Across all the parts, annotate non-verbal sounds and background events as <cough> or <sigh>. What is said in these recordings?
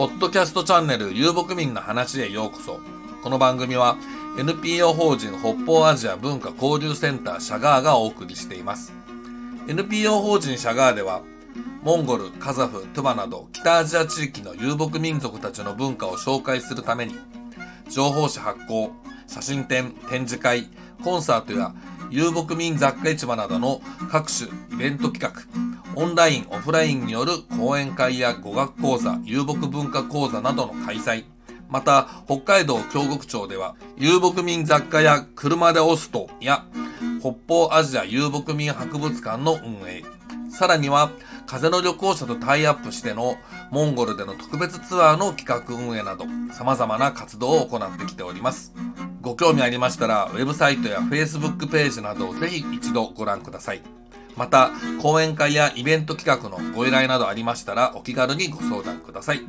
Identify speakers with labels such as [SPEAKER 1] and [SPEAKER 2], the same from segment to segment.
[SPEAKER 1] ポッドキャストチャンネル遊牧民の話へようこそ。この番組は NPO 法人北方アジア文化交流センターシャガーがお送りしています。NPO 法人シャガーでは、モンゴル、カザフ、トゥバなど北アジア地域の遊牧民族たちの文化を紹介するために、情報誌発行、写真展、展示会、コンサートや遊牧民雑貨市場などの各種イベント企画、オンライン、オフラインによる講演会や語学講座、遊牧文化講座などの開催、また、北海道京極町では、遊牧民雑貨や車でオストや、北方アジア遊牧民博物館の運営、さらには、風の旅行者とタイアップしてのモンゴルでの特別ツアーの企画運営など、様々な活動を行ってきております。ご興味ありましたら、ウェブサイトや Facebook ページなどをぜひ一度ご覧ください。また、講演会やイベント企画のご依頼などありましたら、お気軽にご相談ください。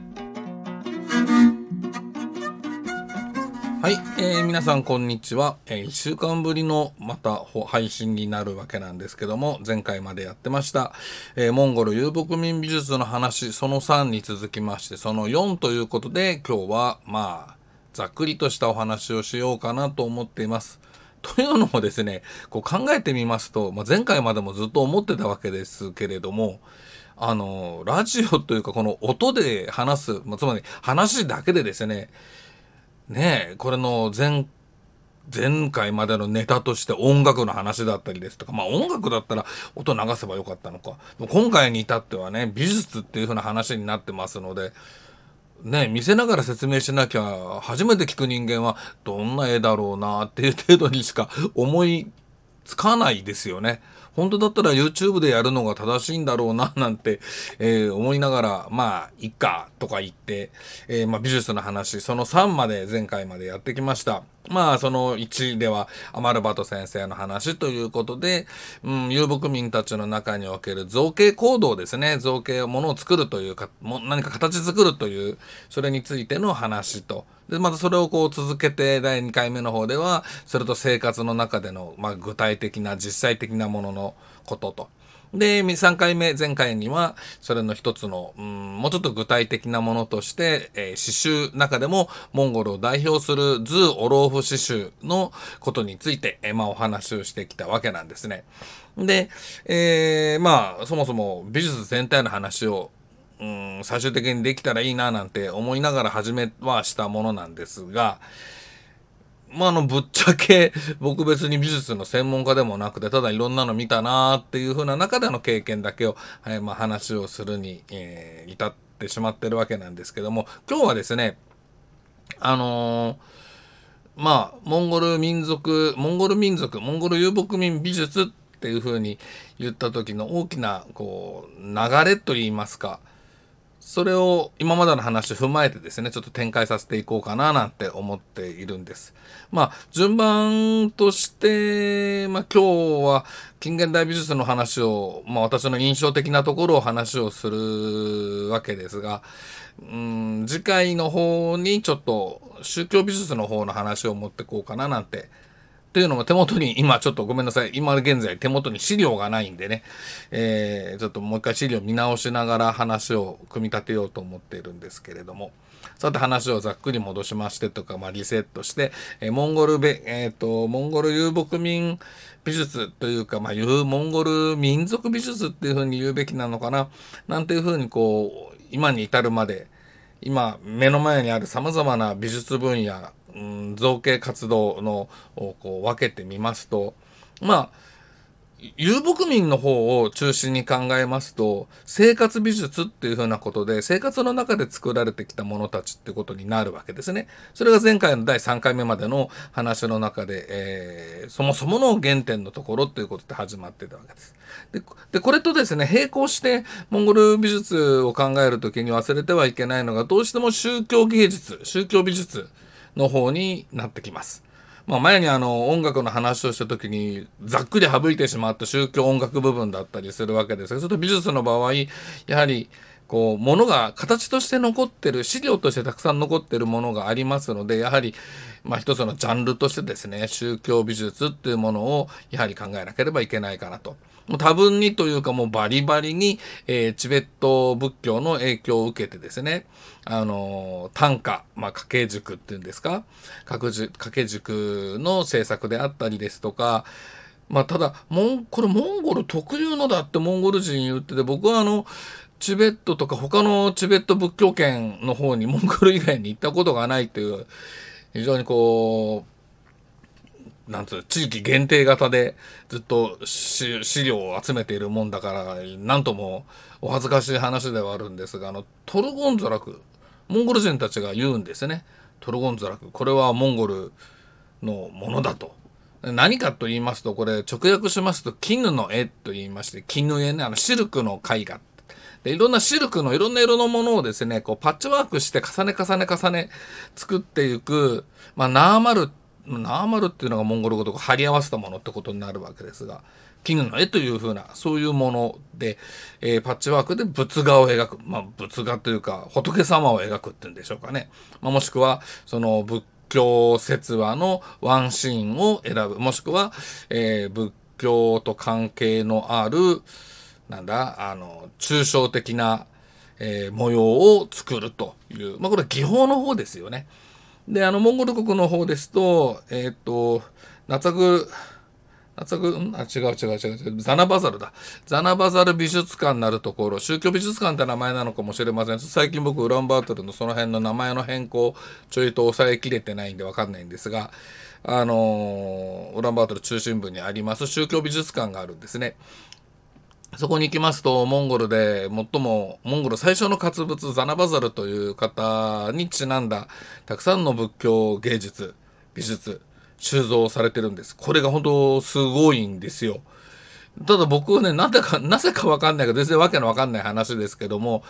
[SPEAKER 1] はい、えー、皆さんこんにちは。えー、1週間ぶりのまた配信になるわけなんですけども、前回までやってました、えー、モンゴル遊牧民美術の話、その3に続きまして、その4ということで、今日は、まあ、ざっくりとしたお話をしようかなと思っています。<laughs> というのもですね、こう考えてみますと、まあ、前回までもずっと思ってたわけですけれども、あの、ラジオというかこの音で話す、まあ、つまり話だけでですね、ねえ、これの前、前回までのネタとして音楽の話だったりですとか、まあ音楽だったら音流せばよかったのか。今回に至ってはね、美術っていう風な話になってますので、ね、見せながら説明しなきゃ、初めて聞く人間はどんな絵だろうなっていう程度にしか思いつかないですよね。本当だったら YouTube でやるのが正しいんだろうな、<laughs> なんて、えー、思いながら、まあ、いっか、とか言って、えー、まあ、美術の話、その3まで前回までやってきました。まあ、その1では、アマルバト先生の話ということで、うん、遊牧民たちの中における造形行動ですね。造形ものを作るというか、も何か形作るという、それについての話と、で、またそれをこう続けて、第2回目の方では、それと生活の中での、まあ、具体的な、実際的なもののことと。で、3回目、前回には、それの一つの、うん、もうちょっと具体的なものとして、えー、刺繍中でも、モンゴルを代表するズー・オローフ刺繍のことについて、えー、まあ、お話をしてきたわけなんですね。で、えー、まあ、そもそも美術全体の話をうん、最終的にできたらいいななんて思いながら始めはしたものなんですが、まあ、あの、ぶっちゃけ、僕別に美術の専門家でもなくて、ただいろんなの見たなーっていう風な中での経験だけを、はい、まあ、話をするに、えー、至ってしまってるわけなんですけども、今日はですね、あのー、まあ、モンゴル民族、モンゴル民族、モンゴル遊牧民美術っていう風に言った時の大きな、こう、流れと言いますか、それを今までの話踏まえてですね、ちょっと展開させていこうかななんて思っているんです。まあ、順番として、まあ今日は近現代美術の話を、まあ私の印象的なところを話をするわけですが、うん、次回の方にちょっと宗教美術の方の話を持ってこうかななんてというのも手元に、今ちょっとごめんなさい。今現在手元に資料がないんでね、えー、ちょっともう一回資料見直しながら話を組み立てようと思っているんですけれども。さて話をざっくり戻しましてとか、まあリセットして、えー、モンゴルべ、えっ、ー、と、モンゴル遊牧民美術というか、まあ、モンゴル民族美術っていうふうに言うべきなのかな。なんていうふうにこう、今に至るまで、今目の前にある様々な美術分野うん、造形活動のをこう分けてみますと、まあ、遊牧民の方を中心に考えますと、生活美術っていうふうなことで、生活の中で作られてきたものたちってことになるわけですね。それが前回の第3回目までの話の中で、えー、そもそもの原点のところっていうことで始まってたわけです。で、でこれとですね、並行してモンゴル美術を考えるときに忘れてはいけないのが、どうしても宗教芸術、宗教美術、の方になってきます。まあ、前にあの音楽の話をした時にざっくり省いてしまった宗教音楽部分だったりするわけですが、ちょっと美術の場合、やはりこう、ものが形として残ってる、資料としてたくさん残ってるものがありますので、やはり、まあ一つのジャンルとしてですね、宗教美術っていうものをやはり考えなければいけないかなと。もう多分にというかもうバリバリに、えー、チベット仏教の影響を受けてですね、あのー、短歌、まあ、掛け塾っていうんですか、掛け塾の制作であったりですとか、まあ、ただ、モン、これモンゴル特有のだってモンゴル人言ってて、僕はあの、チベットとか他のチベット仏教圏の方にモンゴル以外に行ったことがないという、<laughs> 非常にこう、なんつう、地域限定型でずっと資料を集めているもんだから、なんともお恥ずかしい話ではあるんですが、あの、トルゴンゾラク、モンゴル人たちが言うんですね。トルゴンゾラク。これはモンゴルのものだと。何かと言いますと、これ直訳しますと、絹の絵と言いまして、絹絵ね、あの、シルクの絵画で、いろんなシルクのいろんな色のものをですね、こうパッチワークして重ね重ね重ね作っていく、まあ、ナーマル、ナーマルっていうのがモンゴル語と貼り合わせたものってことになるわけですが、絹の絵というふうな、そういうもので、えー、パッチワークで仏画を描く。まあ、仏画というか、仏様を描くっていうんでしょうかね。まあ、もしくは、その仏教説話のワンシーンを選ぶ。もしくは、えー、仏教と関係のある、なんだ、あの、抽象的な、えー、模様を作るという、まあ、これは技法の方ですよね。で、あの、モンゴル国の方ですと、えっ、と、ナツァグ、ナツァグ、あ、違う違う違う違う、ザナバザルだ。ザナバザル美術館なるところ、宗教美術館って名前なのかもしれません。最近僕、ウランバートルのその辺の名前の変更、ちょいと抑えきれてないんでわかんないんですが、あのー、ウランバートル中心部にあります宗教美術館があるんですね。そこに行きますと、モンゴルで最も、モンゴル最初の活物、ザナバザルという方にちなんだ、たくさんの仏教芸術、美術、収蔵されてるんです。これが本当すごいんですよ。ただ僕はね、なんでか、なぜかわかんないけど、全然わけのわかんない話ですけども、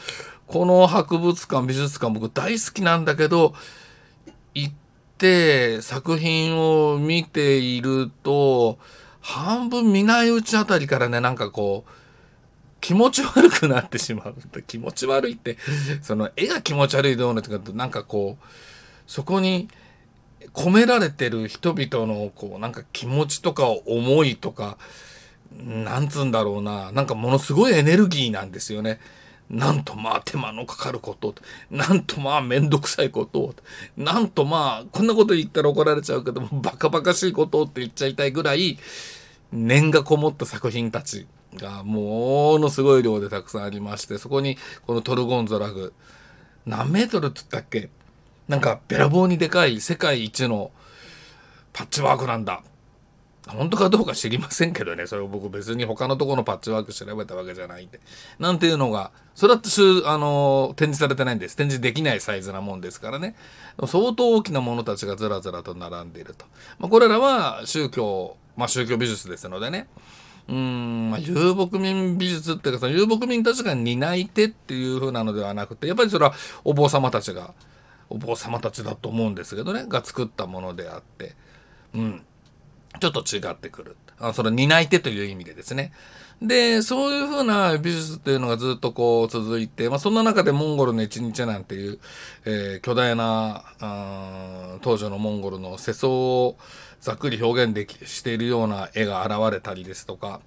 [SPEAKER 1] この博物館、美術館僕大好きなんだけど、行って作品を見ていると、半分見ないうちあたりからね、なんかこう、気持ち悪くなってしまう。気持ち悪いって、その絵が気持ち悪いどうのとか、なんかこう、そこに込められてる人々の、こう、なんか気持ちとか思いとか、なんつうんだろうな、なんかものすごいエネルギーなんですよね。なんとまあ手間のかかること、なんとまあめんどくさいこと、なんとまあこんなこと言ったら怒られちゃうけども、バカバカしいことって言っちゃいたいぐらい、念がこもった作品たちがものすごい量でたくさんありまして、そこにこのトルゴンゾラグ、何メートルって言ったっけ？なんかべらぼうにでかい世界一のパッチワークなんだ。本当かどうか知りませんけどね。それを僕別に他のとこのパッチワーク調べたわけじゃないんで。なんていうのが、それはあの、展示されてないんです。展示できないサイズなもんですからね。相当大きなものたちがずらずらと並んでいると。まあ、これらは宗教、まあ宗教美術ですのでね。うん、まあ、遊牧民美術っていうか、その遊牧民たちが担い手っていう風なのではなくて、やっぱりそれはお坊様たちが、お坊様たちだと思うんですけどね、が作ったものであって、うん、ちょっと違ってくる。あその担い手という意味でですね。で、そういう風な美術っていうのがずっとこう続いて、まあそんな中でモンゴルの一日なんていう、えー、巨大な、当時のモンゴルの世相をざっくり表現でき、しているような絵が現れたりですとか、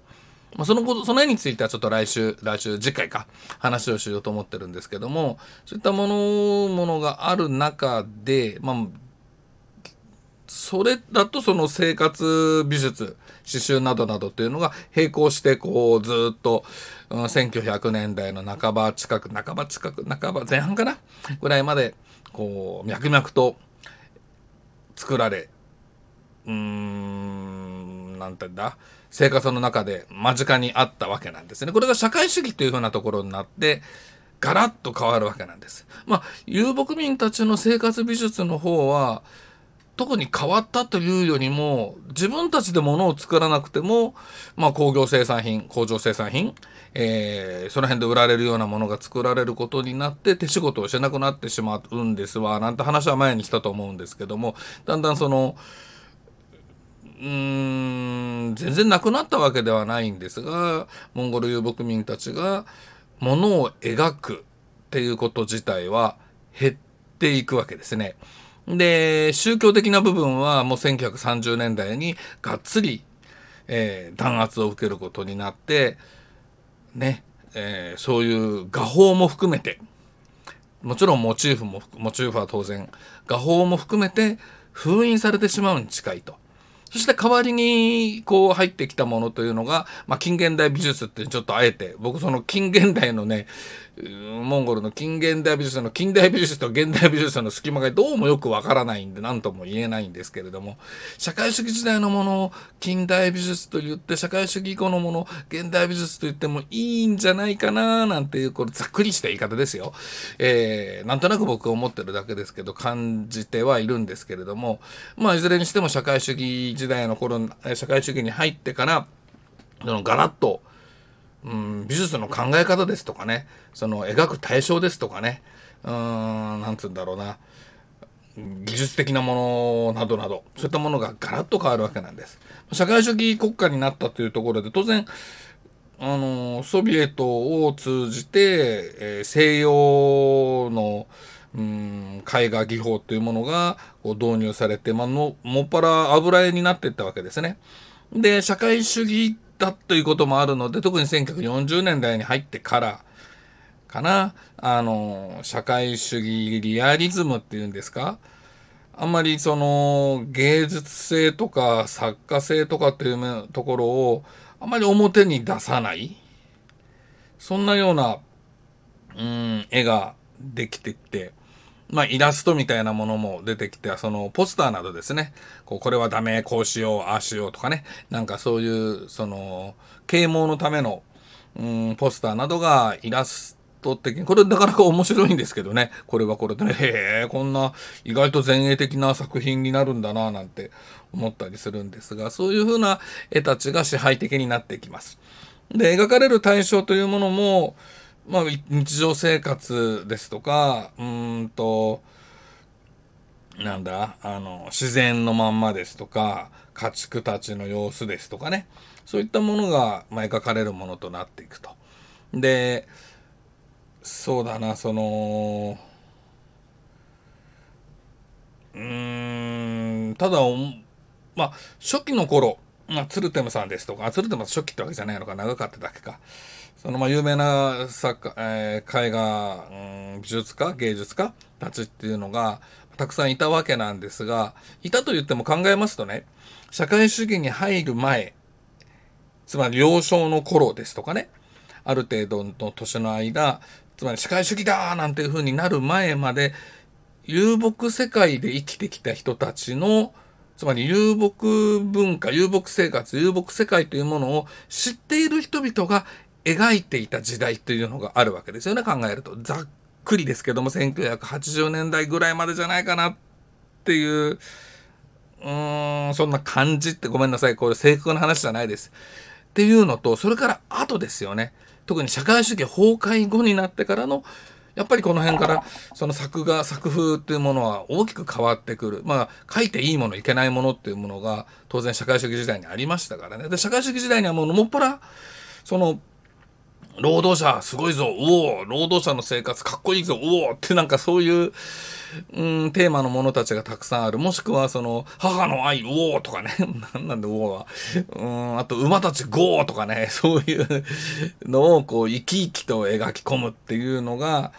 [SPEAKER 1] まあ、そのこと、その絵についてはちょっと来週、来週、次回か、話をしようと思ってるんですけども、そういったもの、ものがある中で、まあ、それだとその生活美術、刺繍などなどっていうのが並行してこうずっと、うん、1900年代の半ば近く、半ば近く、半ば前半かなぐらいまでこう脈々と作られうーん、なんてんだ、生活の中で間近にあったわけなんですね。これが社会主義というふうなところになって、ガラッと変わるわけなんです。まあ、遊牧民たちの生活美術の方は、特に変わったというよりも、自分たちで物を作らなくても、まあ工業生産品、工場生産品、えー、その辺で売られるようなものが作られることになって手仕事をしなくなってしまうんですわ、なんて話は前にしたと思うんですけども、だんだんその、うん、全然なくなったわけではないんですが、モンゴル遊牧民たちが物を描く、っていうこと自体は減っていくわけですね。で、宗教的な部分はもう1930年代にがっつり、えー、弾圧を受けることになって、ね、えー、そういう画法も含めて、もちろんモチーフも、モチーフは当然、画法も含めて封印されてしまうに近いと。そして代わりにこう入ってきたものというのが、まあ、近現代美術ってちょっとあえて、僕その近現代のね、モンゴルの近現代美術の近代美術と現代美術の隙間がどうもよくわからないんで何とも言えないんですけれども。社会主義時代のものを近代美術と言って社会主義以降のものを現代美術と言ってもいいんじゃないかななんていうこれざっくりした言い方ですよ、えー、なんとなく僕は思ってるだけですけど感じてはいるんですけれども。まあいずれにしても社会主義時代の頃社会主義に入ってからそのガラッとうん、美術の考え方ですとかね、その描く対象ですとかね、うん、なんつうんだろうな、技術的なものなどなど、そういったものがガラッと変わるわけなんです。社会主義国家になったというところで、当然、あの、ソビエトを通じて、えー、西洋の、うん、絵画技法というものがこう導入されて、まあの、もっぱら油絵になっていったわけですね。で、社会主義だということもあるので、特に1940年代に入ってからかな、あの、社会主義リアリズムっていうんですか。あんまりその芸術性とか作家性とかっていうところをあんまり表に出さない。そんなような、うん、絵ができてって、まあ、イラストみたいなものも出てきて、そのポスターなどですね、こう、これはダメ、こうしよう、ああしようとかね、なんかそういう、その、啓蒙のための、うん、ポスターなどがイラスト的に、これなかなか面白いんですけどね、これはこれでね、へえ、こんな意外と前衛的な作品になるんだな、なんて思ったりするんですが、そういうふうな絵たちが支配的になっていきます。で、描かれる対象というものも、まあ、日常生活ですとか、うんと、なんだ、あの、自然のまんまですとか、家畜たちの様子ですとかね、そういったものが、まあ、描かれるものとなっていくと。で、そうだな、その、うーん、ただ、まあ、初期の頃、まあ、ツルテムさんですとか、ツルテムは初期ってわけじゃないのか、長かっただけか。そのまあ有名な作家、えー、絵画、うん、美術家、芸術家たちっていうのがたくさんいたわけなんですが、いたと言っても考えますとね、社会主義に入る前、つまり幼少の頃ですとかね、ある程度の年の間、つまり社会主義だなんていう風になる前まで、遊牧世界で生きてきた人たちの、つまり遊牧文化、遊牧生活、遊牧世界というものを知っている人々が描いていた時代というのがあるわけですよね、考えると。ざっくりですけども、1980年代ぐらいまでじゃないかなっていう、うーん、そんな感じってごめんなさい、これ正確な話じゃないです。っていうのと、それから後ですよね。特に社会主義崩壊後になってからの、やっぱりこの辺からその作画、作風っていうものは大きく変わってくる。まあ、書いていいもの、いけないものっていうものが当然社会主義時代にありましたからね。で、社会主義時代にはもうのもっぱら、その労働者すごいぞ、おお、労働者の生活かっこいいぞ、おおってなんかそういう、うん、テーマのものたちがたくさんある。もしくはその、母の愛、おおとかね。<laughs> なんなんでおおは。うん、あと馬たちゴーとかね。<laughs> そういうのをこう、生き生きと描き込むっていうのが、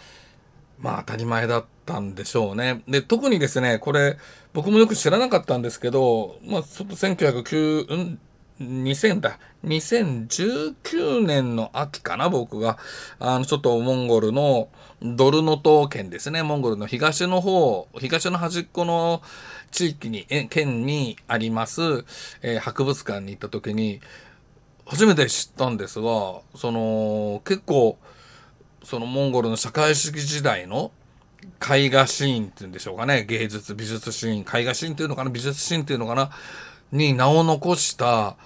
[SPEAKER 1] まあ当たり前だったんでしょうね。で、特にですね、これ、僕もよく知らなかったんですけど、まあ、ちょっと1909、うん2000だ。2019年の秋かな、僕が。あの、ちょっとモンゴルのドルノ島県ですね。モンゴルの東の方、東の端っこの地域に、県にあります、えー、博物館に行った時に、初めて知ったんですが、その、結構、そのモンゴルの社会主義時代の絵画シーンっていうんでしょうかね。芸術、美術シーン、絵画シーンっていうのかな、美術シーンっていうのかな。に名を残した、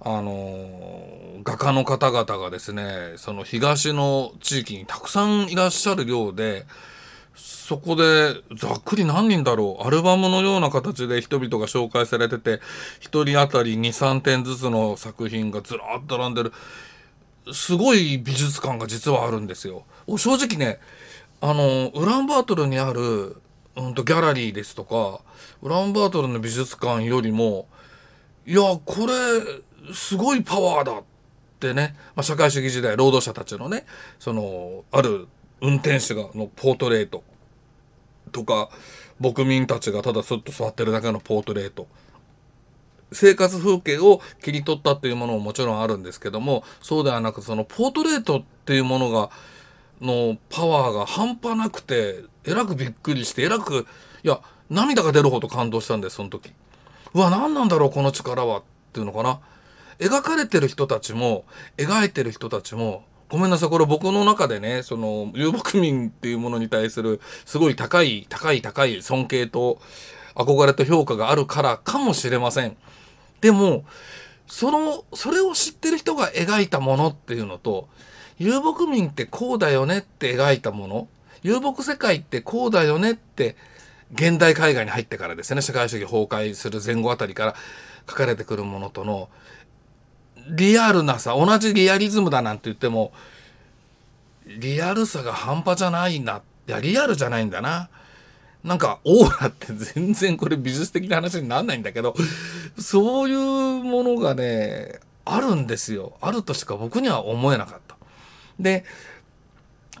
[SPEAKER 1] あの、画家の方々がですね、その東の地域にたくさんいらっしゃるようで、そこでざっくり何人だろう、アルバムのような形で人々が紹介されてて、一人当たり2、3点ずつの作品がずらっと並んでる、すごい美術館が実はあるんですよ。正直ね、あの、ウランバートルにある、うんと、ギャラリーですとか、ウランバートルの美術館よりも、いや、これ、すごいパワーだってね、まあ、社会主義時代、労働者たちのね、その、ある運転手が、のポートレートとか、牧民たちがただすっと座ってるだけのポートレート。生活風景を切り取ったっていうものももちろんあるんですけども、そうではなく、そのポートレートっていうものが、のパワーが半端なくて、えらくびっくりして、えらく、いや、涙が出るほど感動したんです、その時。うわ、何なんだろう、この力は。っていうのかな。描かれてる人たちも、描いてる人たちも、ごめんなさい、これ僕の中でね、その、遊牧民っていうものに対する、すごい高い、高い、高い尊敬と、憧れと評価があるからかもしれません。でも、その、それを知ってる人が描いたものっていうのと、遊牧民ってこうだよねって描いたもの、遊牧世界ってこうだよねって、現代海外に入ってからですね、社会主義崩壊する前後あたりから書かれてくるものとの、リアルなさ、同じリアリズムだなんて言っても、リアルさが半端じゃないな。いや、リアルじゃないんだな。なんか、オーラって <laughs> 全然これ美術的な話にならないんだけど、そういうものがね、あるんですよ。あるとしか僕には思えなかった。で、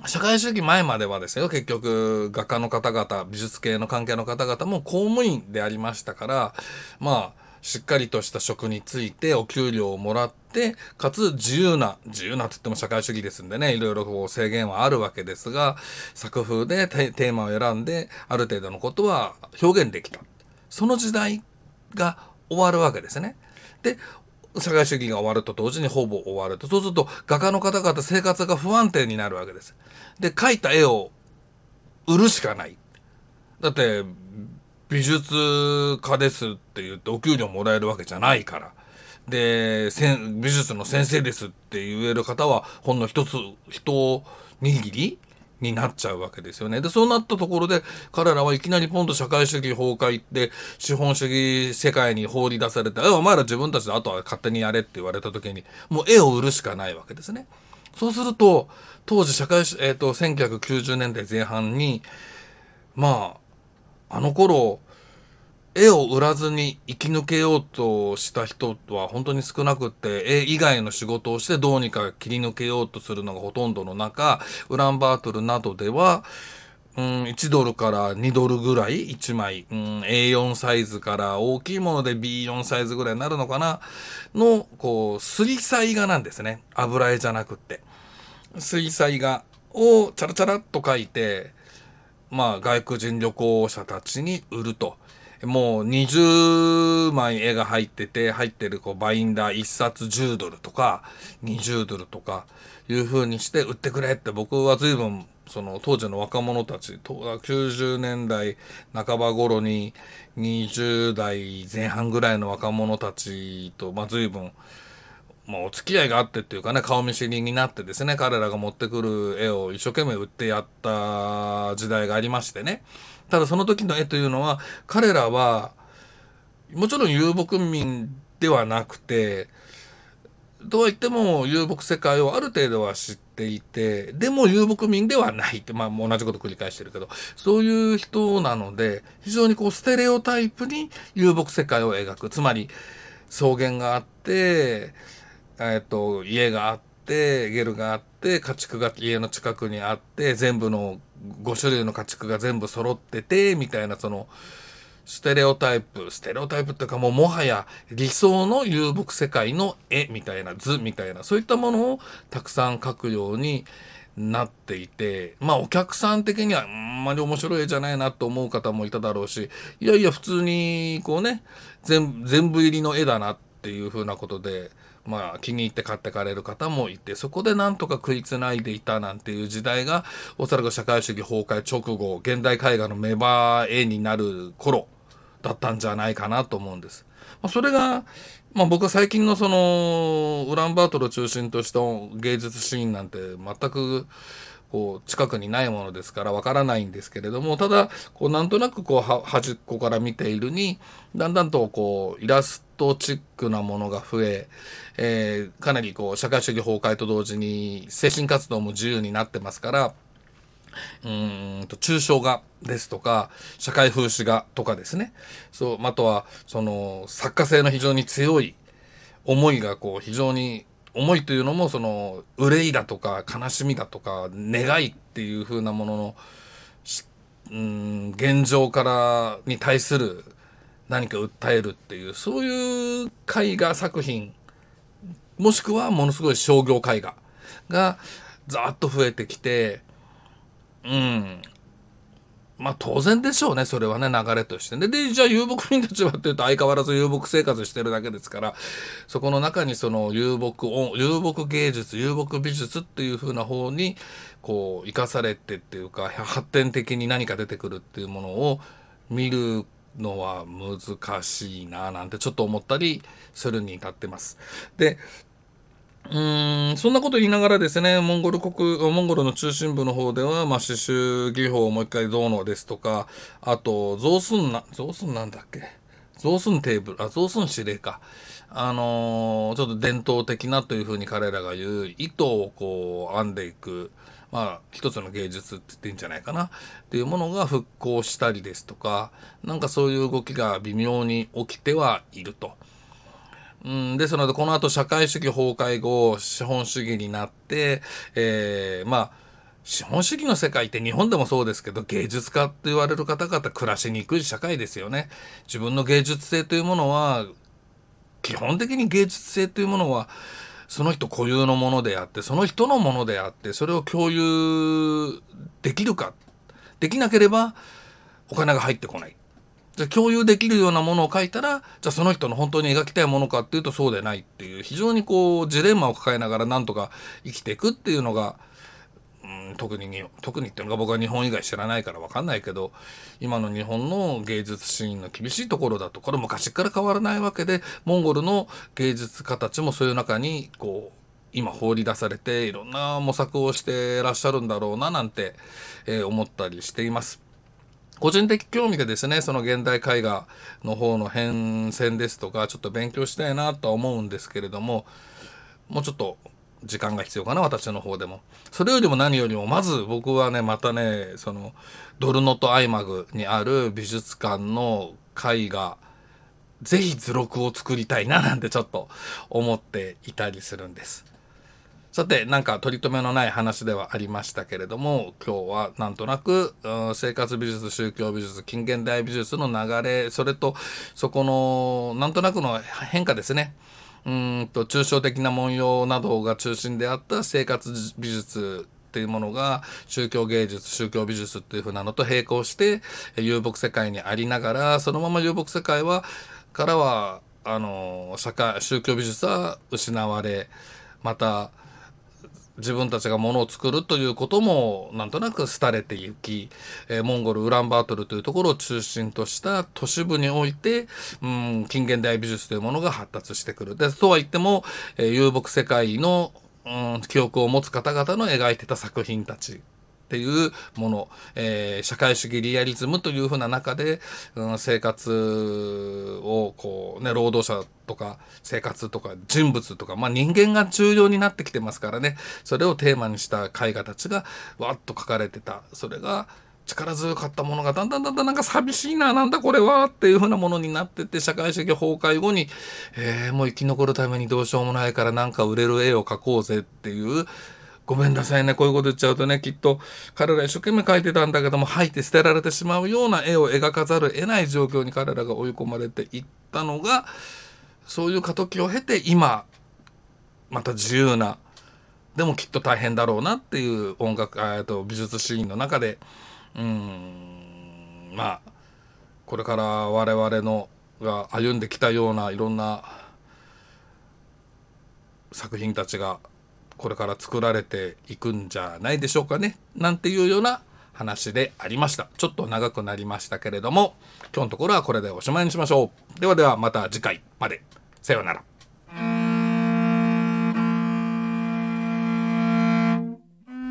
[SPEAKER 1] 社会主義前まではですよ、結局、画家の方々、美術系の関係の方々も公務員でありましたから、まあ、しっかりとした職についてお給料をもらって、かつ自由な、自由なって言っても社会主義ですんでね、いろいろこう制限はあるわけですが、作風でテーマを選んで、ある程度のことは表現できた。その時代が終わるわけですね。で、社会主義が終わると同時にほぼ終わると。そうすると、画家の方々生活が不安定になるわけです。で、描いた絵を売るしかない。だって、美術家ですって言ってお給料もらえるわけじゃないから。で、美術の先生ですって言える方は、ほんの一つ、一握りになっちゃうわけですよね。で、そうなったところで、彼らはいきなりポンと社会主義崩壊って、資本主義世界に放り出されて、お前ら自分たちであとは勝手にやれって言われた時に、もう絵を売るしかないわけですね。そうすると、当時社会、えっ、ー、と、1990年代前半に、まあ、あの頃、絵を売らずに生き抜けようとした人は本当に少なくって、絵以外の仕事をしてどうにか切り抜けようとするのがほとんどの中、ウランバートルなどでは、うん、1ドルから2ドルぐらい1枚、うん、A4 サイズから大きいもので B4 サイズぐらいになるのかなの、こう、水彩画なんですね。油絵じゃなくって。水彩画をチャラチャラっと描いて、まあ、外国人旅行者たちに売ると。もう20枚絵が入ってて、入ってるこうバインダー1冊10ドルとか、20ドルとかいう風にして売ってくれって僕は随分その当時の若者たち、90年代半ば頃に20代前半ぐらいの若者たちと、まあ随分、まあ、お付き合いがあってっていうかね、顔見知りになってですね、彼らが持ってくる絵を一生懸命売ってやった時代がありましてね。ただその時の絵というのは、彼らは、もちろん遊牧民ではなくて、とは言っても遊牧世界をある程度は知っていて、でも遊牧民ではないって、まあ同じこと繰り返してるけど、そういう人なので、非常にこうステレオタイプに遊牧世界を描く。つまり、草原があって、えっと、家があって、ゲルがあって、家畜が家の近くにあって、全部の5種類の家畜が全部揃ってて、みたいなその、ステレオタイプ、ステレオタイプっていうかもうもはや理想の遊牧世界の絵みたいな図みたいな、そういったものをたくさん描くようになっていて、まあお客さん的にはあんまり面白い絵じゃないなと思う方もいただろうし、いやいや普通にこうね、全部入りの絵だなっていうふうなことで、まあ、気に入って買ってかれる方もいて、そこでなんとか食いつないでいたなんていう時代が、おそらく社会主義崩壊直後、現代絵画の芽生えになる頃だったんじゃないかなと思うんです。まあ、それが、まあ僕は最近のその、ウランバートルを中心とした芸術シーンなんて全く、こう、近くにないものですからわからないんですけれども、ただ、こう、なんとなくこう、端っこから見ているに、だんだんとこう、イラストチックなものが増え、えー、かなりこう、社会主義崩壊と同時に、精神活動も自由になってますから、うんと抽象画ですとか社会風刺画とかですね。そうあとはその作家性の非常に強い思いがこう非常に思いというのもその憂いだとか悲しみだとか願いっていう風なもののうん現状からに対する何か訴えるっていうそういう絵画作品もしくはものすごい商業絵画がざーっと増えてきてうんまあ当然でしょうね、それはね、流れとしてね。で、じゃあ遊牧民たちはっていうと相変わらず遊牧生活してるだけですから、そこの中にその遊牧音、遊牧芸術、遊牧美術っていう風な方に、こう、生かされてっていうか、発展的に何か出てくるっていうものを見るのは難しいな、なんてちょっと思ったりするに至ってます。で、うん、そんなこと言いながらですね、モンゴル国、モンゴルの中心部の方では、まあ、刺繍技法をもう一回どうのですとか、あと、増寸な、増寸なんだっけ？増寸テーブル、あ、増寸指令か。あのー、ちょっと伝統的なというふうに彼らが言う、糸をこう編んでいく、まあ、一つの芸術って言っていいんじゃないかな。っていうものが復興したりですとか、なんかそういう動きが微妙に起きてはいると。うん、ですので、この後社会主義崩壊後、資本主義になって、えー、まあ、資本主義の世界って日本でもそうですけど、芸術家って言われる方々暮らしにくい社会ですよね。自分の芸術性というものは、基本的に芸術性というものは、その人固有のものであって、その人のものであって、それを共有できるか。できなければ、お金が入ってこない。じゃ共有できるようなものを書いたら、じゃあその人の本当に描きたいものかっていうとそうでないっていう、非常にこう、ジレンマを抱えながらなんとか生きていくっていうのが、うん、特にに、特にっていうのが僕は日本以外知らないからわかんないけど、今の日本の芸術シーンの厳しいところだと、これ昔から変わらないわけで、モンゴルの芸術家たちもそういう中に、こう、今放り出されていろんな模索をしてらっしゃるんだろうななんて、えー、思ったりしています。個人的興味でですね、その現代絵画の方の変遷ですとか、ちょっと勉強したいなとは思うんですけれども、もうちょっと時間が必要かな、私の方でも。それよりも何よりも、まず僕はね、またね、その、ドルノとアイマグにある美術館の絵画、ぜひ図録を作りたいななんてちょっと思っていたりするんです。さて、なんか取り留めのない話ではありましたけれども、今日はなんとなく、生活美術、宗教美術、近現代美術の流れ、それと、そこの、なんとなくの変化ですね。うんと、抽象的な文様などが中心であった生活美術っていうものが宗教芸術、宗教美術っていう風なのと並行して遊牧世界にありながら、そのまま遊牧世界は、からは、あの、社会、宗教美術は失われ、また、自分たちが物を作るということもなんとなく廃れていき、えー、モンゴルウランバートルというところを中心とした都市部において、うん、近現代美術というものが発達してくる。で、とは言っても、えー、遊牧世界の、うん、記憶を持つ方々の描いてた作品たちっていうもの、えー、社会主義リアリズムというふうな中で、うん、生活をこうね、労働者とか生活とか人物とか、まあ人間が重要になってきてますからね、それをテーマにした絵画たちがわっと描かれてた。それが、力強かったものがだんだんだんだんなんか寂しいな、なんだこれはっていうふうなものになってて社会主義崩壊後に、えー、もう生き残るためにどうしようもないからなんか売れる絵を描こうぜっていうごめんなさいね。こういうこと言っちゃうとね、きっと彼ら一生懸命描いてたんだけども、吐いて捨てられてしまうような絵を描かざるを得ない状況に彼らが追い込まれていったのが、そういう過渡期を経て今、また自由な、でもきっと大変だろうなっていう音楽、えっと美術シーンの中で、うん、まあ、これから我々のが歩んできたようないろんな作品たちがこれから作られていくんじゃないでしょうかね。なんていうような話でありました。ちょっと長くなりましたけれども、今日のところはこれでおしまいにしましょう。ではではまた次回まで。さようなら。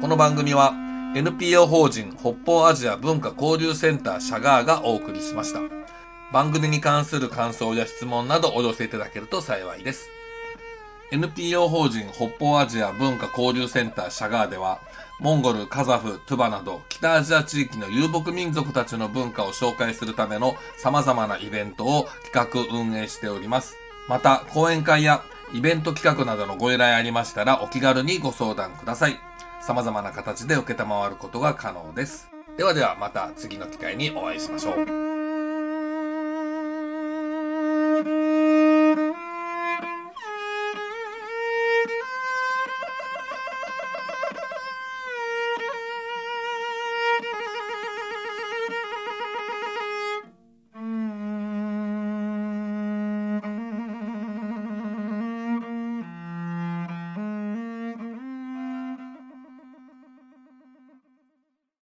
[SPEAKER 1] この番組は NPO 法人北方アジア文化交流センターシャガーがお送りしました。番組に関する感想や質問などお寄せいただけると幸いです。NPO 法人北方アジア文化交流センターシャガーでは、モンゴル、カザフ、トゥバなど北アジア地域の遊牧民族たちの文化を紹介するための様々なイベントを企画運営しております。また、講演会やイベント企画などのご依頼ありましたらお気軽にご相談ください。様々な形で受けたまわることが可能です。ではではまた次の機会にお会いしましょう。